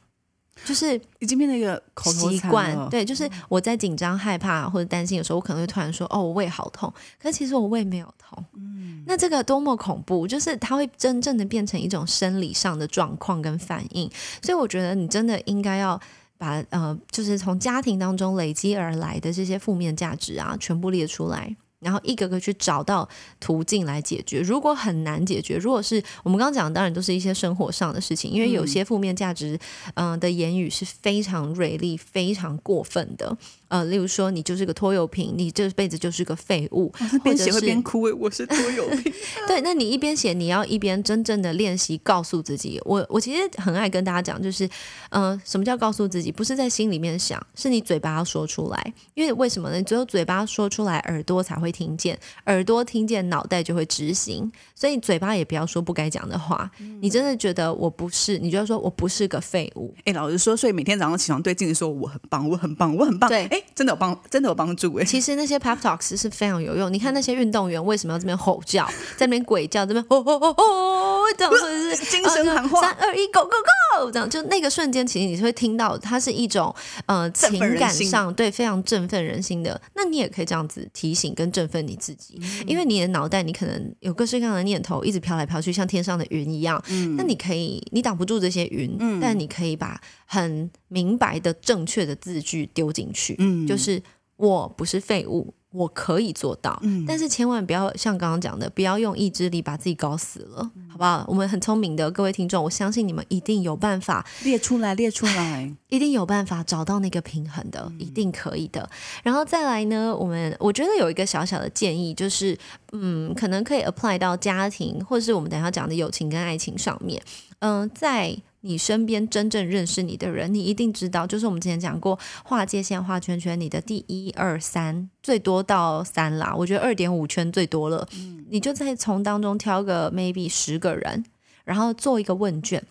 就是已经变成一个口头习惯，对，就是我在紧张、害怕或者担心的时候，我可能会突然说：“哦，我胃好痛。”可是其实我胃没有痛。嗯那这个多么恐怖！就是它会真正的变成一种生理上的状况跟反应。所以我觉得你真的应该要把呃，就是从家庭当中累积而来的这些负面价值啊，全部列出来。然后一个个去找到途径来解决。如果很难解决，如果是我们刚刚讲的，当然都是一些生活上的事情，因为有些负面价值，嗯、的言语是非常锐利、非常过分的。呃，例如说，你就是个拖油瓶，你这辈子就是个废物，我是边写会或者是边哭诶，我是拖油瓶。对，那你一边写，你要一边真正的练习，告诉自己。我我其实很爱跟大家讲，就是，嗯、什么叫告诉自己？不是在心里面想，是你嘴巴要说出来。因为为什么呢？你只有嘴巴说出来，耳朵才会会听见，耳朵听见，脑袋就会执行，所以嘴巴也不要说不该讲的话。嗯你真的觉得我不是，你就要说我不是个废物。哎，老实说，所以每天早上起床对镜子说我很棒，我很棒，我很棒。对哎，真的有帮，真的有帮助哎。其实那些 pep talks 是非常有用。你看那些运动员为什么要这边吼叫，在那边鬼叫，这边吼吼吼吼，这样或者是精神喊话三二一，go go go，这样就那个瞬间，其实你是会听到它是一种呃情感上对非常振奋人心的。那你也可以这样子提醒跟振奋你自己，嗯。因为你的脑袋你可能有各式各样的念头一直飘来飘去，像天上的云一样。嗯。那你可以，你挡不住这些云，但你可以把很明白的、正确的字句丢进去，嗯。就是我不是废物，我可以做到。嗯但是千万不要像刚刚讲的，不要用意志力把自己搞死了，嗯好不好？我们很聪明的各位听众，我相信你们一定有办法，列出来，列出来。一定有办法找到那个平衡的，嗯一定可以的。然后再来呢，我们我觉得有一个小小的建议，就是嗯，可能可以 apply 到家庭，或是我们等一下讲的友情跟爱情上面。嗯、在你身边真正认识你的人，你一定知道，就是我们之前讲过画界限、画圈圈，你的第一、二、三，最多到三啦。我觉得二点五圈最多了。嗯你就再从当中挑个 maybe 十个人，然后做一个问卷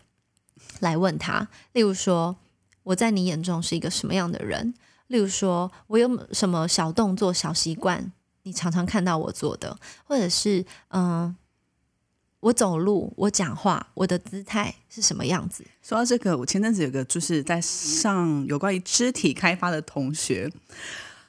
来问他，例如说我在你眼中是一个什么样的人？例如说我有什么小动作、小习惯，你常常看到我做的，或者是嗯。我走路，我讲话，我的姿态是什么样子？说到这个，我前阵子有个就是在上有关于肢体开发的同学，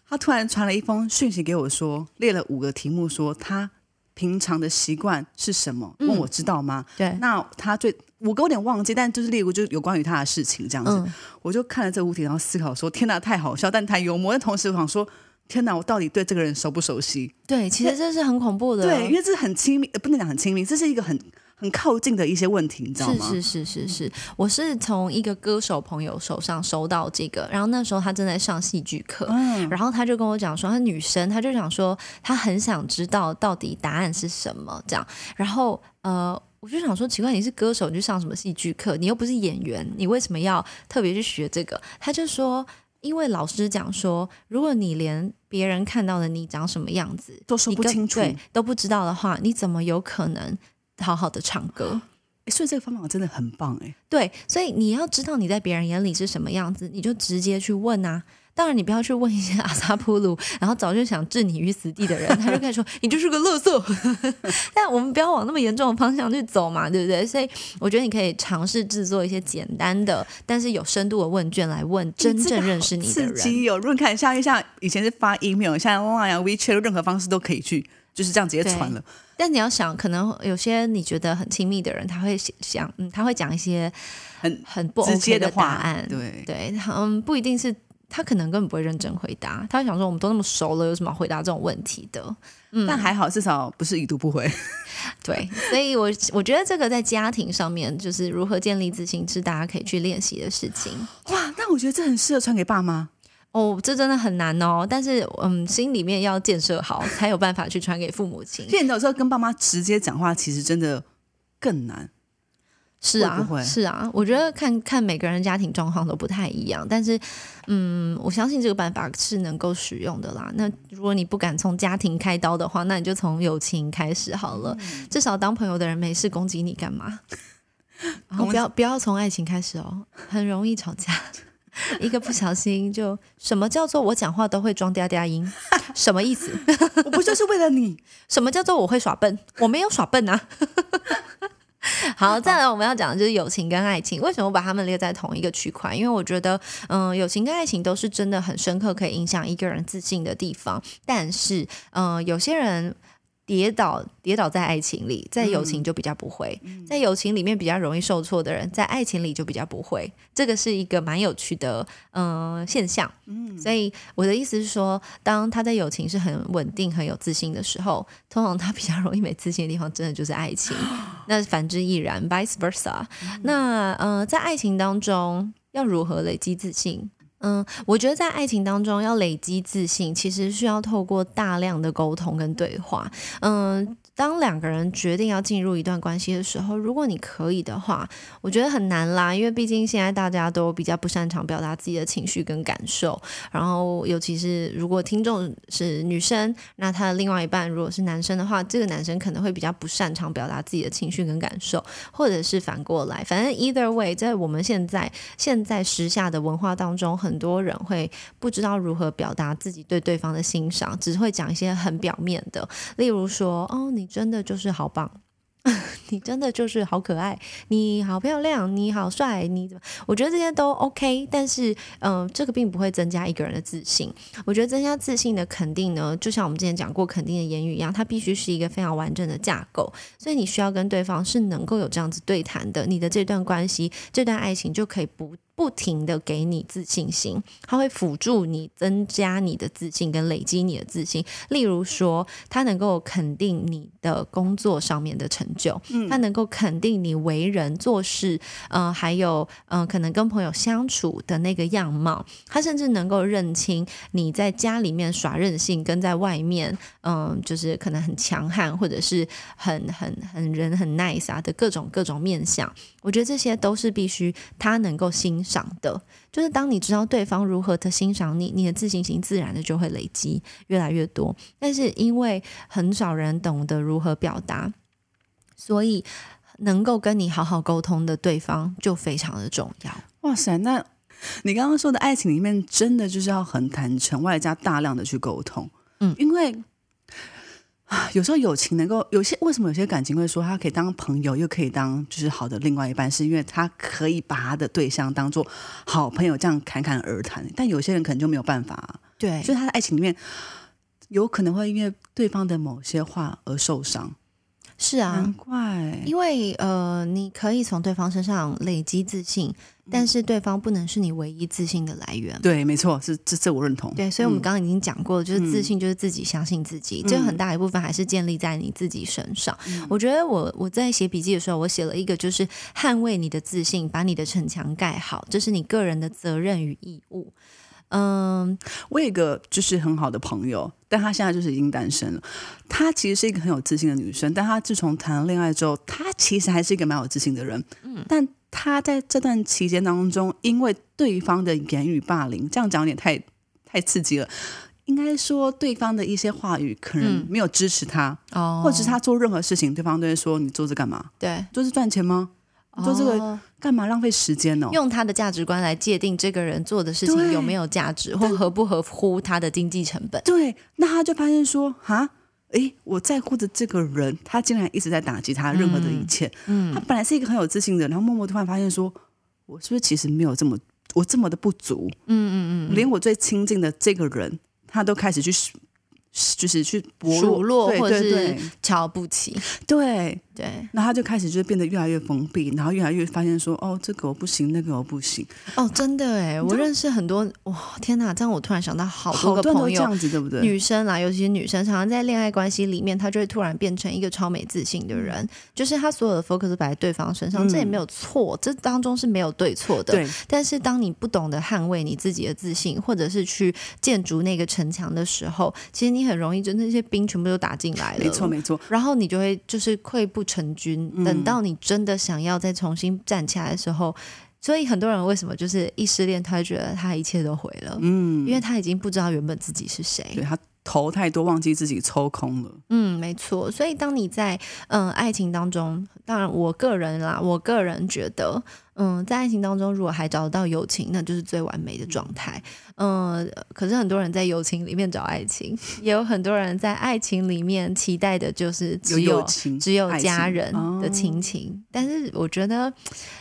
他突然传了一封讯息给我说，列了五个题目，说他平常的习惯是什么？问我知道吗？对，那他最五个有点忘记，但就是例如就有关于他的事情这样子，嗯，我就看了这五题，然后思考说：天哪，太好笑，但太幽默。但同时我想说：天哪，我到底对这个人熟不熟悉？对，其实这是很恐怖的。对，因为这是很亲密，呃不能讲很亲密，这是一个很很靠近的一些问题，你知道吗？是是是是是，我是从一个歌手朋友手上收到这个，然后那时候他正在上戏剧课，嗯然后他就跟我讲说，他女生，他就想说，他很想知道到底答案是什么，这样，然后呃。我就想说，奇怪，你是歌手，你去上什么戏剧课？你又不是演员，你为什么要特别去学这个？他就说，因为老师讲说，如果你连别人看到的你长什么样子都说你不清楚对，都不知道的话，你怎么有可能好好的唱歌？诶所以这个方法真的很棒哎。对，所以你要知道你在别人眼里是什么样子，你就直接去问啊。当然，你不要去问一些阿萨普鲁，然后早就想置你于死地的人，他就开始说你就是个垃圾。但我们不要往那么严重的方向去走嘛，对不对？所以我觉得你可以尝试制作一些简单的，但是有深度的问卷来问真正认识你的刺人。激哦！润看像像以前是发 email，现在 Line 啊、WeChat 任何方式都可以去，就是这样直接传了。但你要想，可能有些你觉得很亲密的人，他会想，嗯，他会讲一些很很不直接话答案，对对，嗯，不一定是他可能根本不会认真回答，他会想说我们都那么熟了，有什么回答这种问题的？嗯，但还好，至少不是已读不回。对，所以我我觉得这个在家庭上面，就是如何建立自信，是大家可以去练习的事情。哇，那我觉得这很适合传给爸妈。哦，这真的很难哦，但是嗯，心里面要建设好，才有办法去传给父母亲。所以有时候跟爸妈直接讲话，其实真的更难。是啊，会不会是啊，我觉得看看每个人家庭状况都不太一样，但是，嗯，我相信这个办法是能够使用的啦。那如果你不敢从家庭开刀的话，那你就从友情开始好了。嗯至少当朋友的人没事攻击你干嘛？然 后不要不要从爱情开始哦，很容易吵架。一个不小心就什么叫做我讲话都会装嗲嗲音？什么意思？我不就是为了你？什么叫做我会耍笨？我没有耍笨啊。好，再来我们要讲的就是友情跟爱情。为什么我把他们列在同一个区块？因为我觉得，嗯，友情跟爱情都是真的很深刻，可以影响一个人自信的地方。但是，嗯，有些人跌倒跌倒在爱情里，在友情就比较不会。在友情里面比较容易受挫的人，在爱情里就比较不会。这个是一个蛮有趣的，嗯、现象。所以我的意思是说，当他在友情是很稳定、很有自信的时候，通常他比较容易没自信的地方，真的就是爱情。那反之亦然，vice versa。那呃，在爱情当中要如何累积自信？嗯，我觉得在爱情当中要累积自信，其实需要透过大量的沟通跟对话。嗯，当两个人决定要进入一段关系的时候，如果你可以的话，我觉得很难啦，因为毕竟现在大家都比较不擅长表达自己的情绪跟感受，然后尤其是如果听众是女生，那她的另外一半如果是男生的话，这个男生可能会比较不擅长表达自己的情绪跟感受，或者是反过来，反正 either way，在我们现在现在时下的文化当中，很多人会不知道如何表达自己对对方的欣赏，只会讲一些很表面的，例如说，哦，你你真的就是好棒。你真的就是好可爱，你好漂亮，你好帅，你怎么？我觉得这些都 OK，但是，嗯、这个并不会增加一个人的自信。我觉得增加自信的肯定呢，就像我们之前讲过肯定的言语一样，它必须是一个非常完整的架构，所以你需要跟对方是能够有这样子对谈的，你的这段关系、这段爱情就可以不不停的给你自信心，它会辅助你增加你的自信跟累积你的自信。例如说，它能够肯定你的工作上面的成就，它能够肯定你为人做事，呃，还有嗯、呃可能跟朋友相处的那个样貌，它甚至能够认清你在家里面耍任性，跟在外面，嗯、就是可能很强悍，或者是很很很人很 nice 啊的各种各种面相。我觉得这些都是必须他能够欣赏的。就是当你知道对方如何的欣赏你，你的自信心自然的就会累积越来越多。但是因为很少人懂得如何表达，所以能够跟你好好沟通的对方就非常的重要。哇塞，那你刚刚说的爱情里面，真的就是要很坦诚，外加大量的去沟通。嗯因为啊，有时候友情能够有些为什么有些感情会说他可以当朋友，又可以当就是好的另外一半，是因为他可以把他的对象当做好朋友，这样侃侃而谈。但有些人可能就没有办法啊、对所以他的爱情里面有可能会因为对方的某些话而受伤。是啊难，怪，因为呃，你可以从对方身上累积自信，但是对方不能是你唯一自信的来源。对，没错，是这这我认同。对，所以我们嗯刚刚已经讲过了，就是自信就是自己相信自己，这很大一部分还是建立在你自己身上。我觉得我我在写笔记的时候，我写了一个，就是捍卫你的自信，把你的城墙盖好，这是你个人的责任与义务。嗯，我有一个就是很好的朋友，但她现在就是已经单身了。她其实是一个很有自信的女生，但她自从谈了恋爱之后，她其实还是一个蛮有自信的人。嗯，但她在这段期间当中，因为对方的言语霸凌，这样讲有点太太刺激了。应该说，对方的一些话语可能嗯没有支持她，哦，或者是她做任何事情，对方都会说：“你做这干嘛？对做这赚钱吗？你做这个哦干嘛？浪费时间哦。”用他的价值观来界定这个人做的事情有没有价值，或合不合乎他的经济成本。对，那他就发现说，哈，诶，我在乎的这个人，他竟然一直在打击他任何的一切。嗯他本来是一个很有自信的人，然后默默突然发现说，我是不是其实没有这么，我这么的不足？嗯嗯嗯，连我最亲近的这个人，他都开始去，就是去薄数落或者是瞧不起，对，对。然后他就开始就是变得越来越封闭，然后越来越发现说，哦，这个我不行，那个我不行，哦，真的哎，我认识很多哇，天哪！这样我突然想到好多个朋友，这样子，对不对？女生啦，尤其是女生，常常在恋爱关系里面，她就会突然变成一个超没自信的人，就是她所有的 focus 摆在对方身上，嗯这也没有错，这当中是没有对错的。对，但是当你不懂得捍卫你自己的自信，或者是去建筑那个城墙的时候，其实你很容易就那些兵全部都打进来了。没错没错，然后你就会就是溃不成军。嗯等到你真的想要再重新站起来的时候，所以很多人为什么就是一失恋，他就觉得他一切都毁了，嗯，因为他已经不知道原本自己是谁。对他头太多，忘记自己抽空了。嗯，没错。所以当你在嗯爱情当中，当然我个人啦，我个人觉得，嗯，在爱情当中如果还找得到友情，那就是最完美的状态。嗯，可是很多人在友情里面找爱情，也有很多人在爱情里面期待的就是只有有友情，只有家人的哦亲情，但是我觉得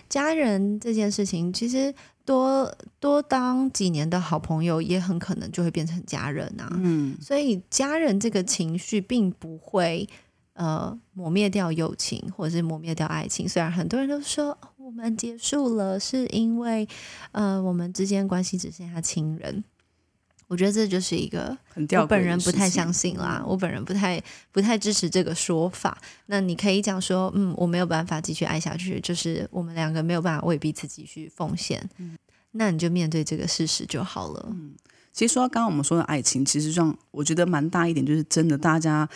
家人这件事情，其实多多当几年的好朋友，也很可能就会变成家人啊。嗯，所以家人这个情绪并不会呃磨灭掉友情，或者是磨灭掉爱情。虽然很多人都说哦我们结束了，是因为呃我们之间关系只剩下亲人。我觉得这就是一个很吊我本人不太相信啦，我本人不太不太支持这个说法。那你可以讲说，嗯，我没有办法继续爱下去，就是我们两个没有办法为彼此继续奉献。那你就面对这个事实就好了。嗯其实说到刚刚我们说的爱情，其实上我觉得蛮大一点，就是真的大家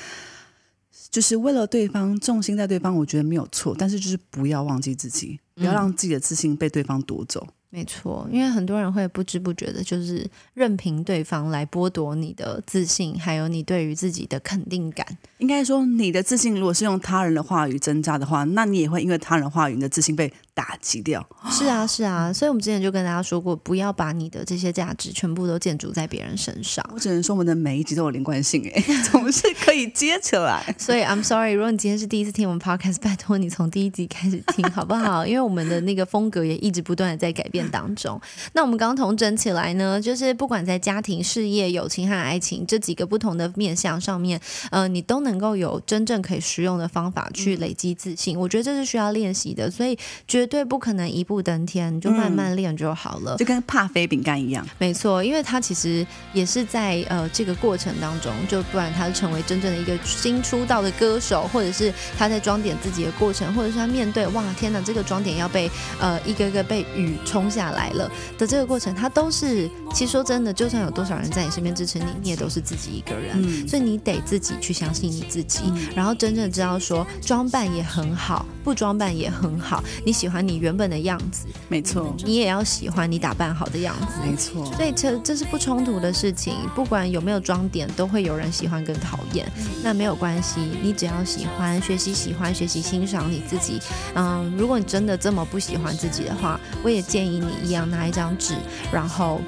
就是为了对方，重心在对方，我觉得没有错，但是就是不要忘记自己，不要让自己的自信被对方夺走。没错，因为很多人会不知不觉的，就是任凭对方来剥夺你的自信，还有你对于自己的肯定感。应该说，你的自信如果是用他人的话语增加的话，那你也会因为他人话语，你的自信被打击掉。是啊，是啊，所以我们之前就跟大家说过，不要把你的这些价值全部都建筑在别人身上。我只能说，我们的每一集都有连贯性，哎，总是可以接起来。所以 I'm sorry，如果你今天是第一次听我们 podcast，拜托你从第一集开始听好不好？因为我们的那个风格也一直不断的在改变当中。那我们刚统整起来呢，就是不管在家庭、事业、友情和爱情这几个不同的面向上面，呃，你都能够有真正可以实用的方法去累积自信。我觉得这是需要练习的，所以绝对不可能一步登天，你就慢慢练就好了。就跟帕菲饼干一样，没错，因为他其实也是在呃这个过程当中，就不然他成为真正的一个新出道的歌手，或者是他在装点自己的过程，或者是他面对哇天哪，这个装点要被呃一个个被雨冲下来了的这个过程，他都是其实说真的，就算有多少人在你身边支持你，你也都是自己一个人，嗯所以你得自己去相信你自己，然后真正知道说装扮也很好，不装扮也很好，你喜欢你原本的样子，没错，你也要喜欢你打扮好的样子，没错。所以这这是不冲突的事情，不管有没有装点，都会有人喜欢跟讨厌，那没有关系，你只要喜欢，学习喜欢，学习欣赏你自己。嗯，如果你真的这么不喜欢自己的话，我也建议你一样拿一张纸，然后。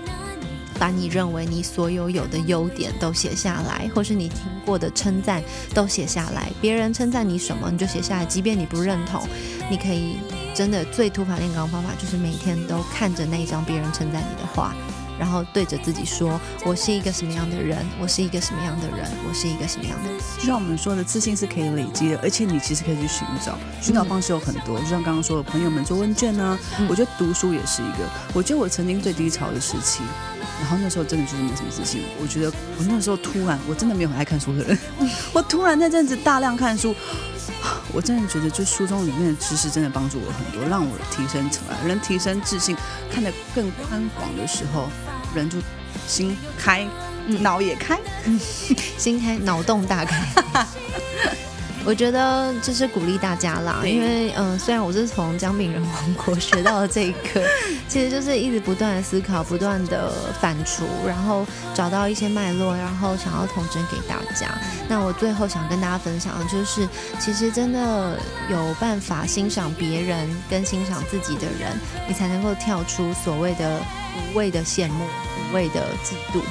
把你认为你所有有的优点都写下来，或是你听过的称赞都写下来。别人称赞你什么，你就写下来，即便你不认同，你可以真的最土法炼钢的方法就是每天都看着那一张别人称赞你的话，然后对着自己说：“我是一个什么样的人？我是一个什么样的人？我是一个什么样的人就像我们说的，自信是可以累积的，而且你其实可以去寻找，寻找方式有很多。就像刚刚说的，朋友们做问卷呢、嗯我觉得读书也是一个。我觉得我曾经最低潮的时期，然后那时候真的就是没什么自信。我觉得我那时候突然，我真的没有很爱看书的人，我突然那阵子大量看书。我真的觉得，就书中里面的知识真的帮助我很多，让我提升起来。人提升自信，看得更宽广的时候，人就心开，脑也开。心开，脑洞大开。我觉得就是鼓励大家啦，因为嗯、呃虽然我是从姜饼人王国学到了这一课，其实就是一直不断的思考，不断的反刍，然后找到一些脉络，然后想要统整给大家。那我最后想跟大家分享的就是，其实真的有办法欣赏别人跟欣赏自己的人，你才能够跳出所谓的无谓的羡慕、无谓的嫉妒。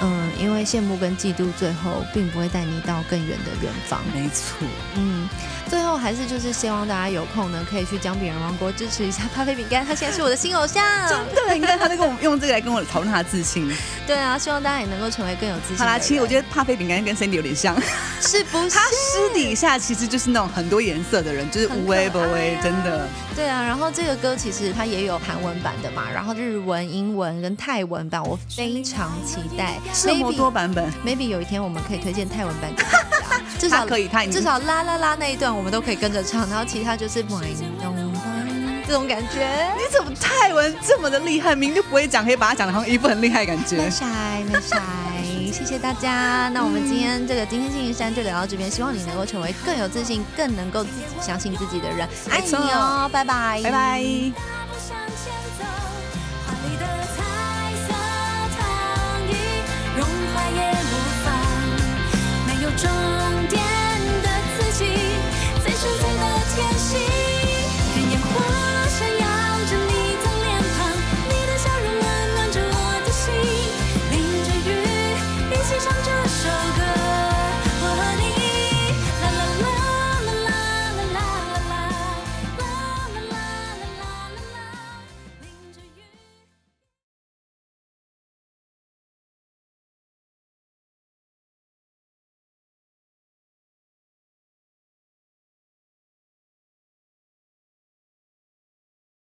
嗯，因为羡慕跟嫉妒最后并不会带你到更远的远方。没错。嗯，最后还是就是希望大家有空呢，可以去姜饼人王国支持一下咖啡饼干，他现在是我的新偶像。真的，你看他在跟我用这个来跟我讨论他的自信。对啊，希望大家也能够成为更有自信。好啦，其实我觉得咖啡饼干跟 Cindy 有点像，是不 是？他私底下其实就是那种很多颜色的人，就是无微不微，真的。对啊，然后这个歌其实它也有韩文版的嘛，然后日文、英文跟泰文版，我非常期待。这么多版本，maybe 有一天我们可以推荐泰文版给大家，至少可以，他至少啦啦啦那一段我们都可以跟着唱，然后其他就是这种感觉。你怎么泰文这么的厉害？明明就不会讲，可以把它讲的好像一副很厉害的感觉没。晒没晒，谢谢大家。那我们今天这个今天星期三就聊到这边，希望你能够成为更有自信、更能够自己相信自己的人。爱你哦，拜拜，拜拜。大步向前走，华丽的彩色糖衣，融化也无妨。没有终点的自己，最纯粹的